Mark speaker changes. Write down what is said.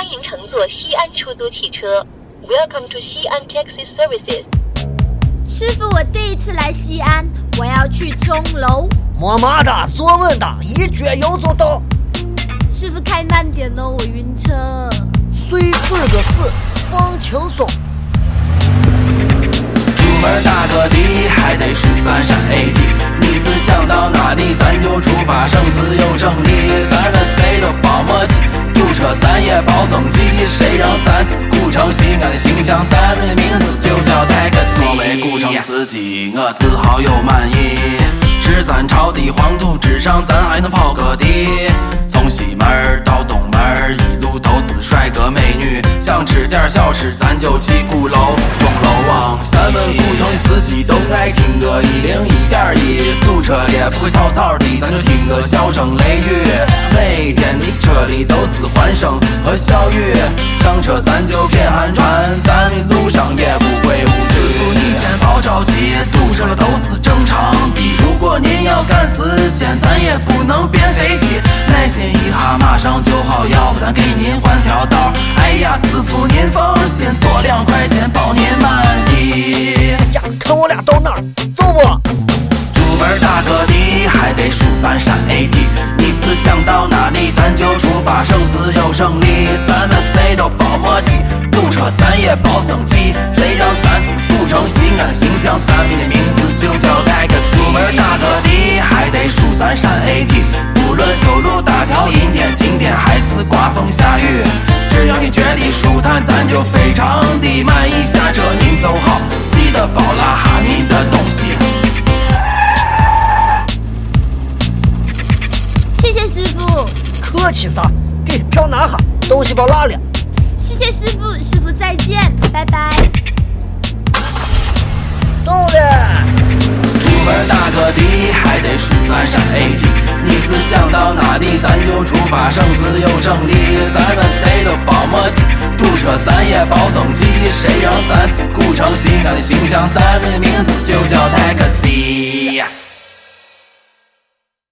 Speaker 1: 欢迎乘坐西安出租汽车。Welcome to Xi'an Taxi Services。
Speaker 2: 师傅，我第一次来西安，我要去钟楼。
Speaker 3: 没嘛的，坐稳当，一撅油就到。
Speaker 2: 师傅开慢点哦，我晕车。
Speaker 3: 随四个四，放轻松。
Speaker 4: 出门打个的，还得数咱陕 AT。你是想到哪里，咱就出发，生死有胜利，咱们。堵车咱也保生气，谁让咱是古城西安的形象，咱们的名字就叫 Taxi。作为古城司机，我自豪又满意。十三朝的黄土之上，咱还能跑个地。从西门到东门，一路都是帅哥美女。想吃点小吃，咱就去鼓楼钟楼王。咱们古城的司机都爱听个一零一点一，堵车了不会草草的，咱就听个笑声雷雨。每天的里都是欢声和笑语，上车咱就偏寒川，咱们路上也不会无师傅，你先别着急，堵车都是正常的。如果您要赶时间，咱也不能变飞机，耐心一下，马上就好，要不咱给您换条道。哎呀，师傅您放心，多两块钱包您满意。
Speaker 3: 呀，看我俩到哪儿，走不？
Speaker 4: 出门打个的，还得数咱陕 AT。你是想到哪里，咱就出发，生死有胜利，咱们谁都保默契。堵车咱也保生气，谁让咱是古城西安的形象，咱们的名字就叫 Taxi。出门打个的，还得数咱陕 AT。不论修路大桥、阴天晴天，还是刮风下雨，只要你觉得舒坦，咱就非常的满意。下车您走好，记得包拉哈你的东西。
Speaker 2: 谢谢师傅，
Speaker 3: 客气啥？给票拿下，东西包拉了。
Speaker 2: 谢谢师傅，师傅再见，拜拜。
Speaker 3: 走了。
Speaker 4: 出门打个的，还得数咱陕 AT。你是想到哪里，咱就出发，生死有胜利，咱们谁都保默契。堵车咱也保生气，谁让咱是古城西安的形象，咱们的名字就叫 Taxi。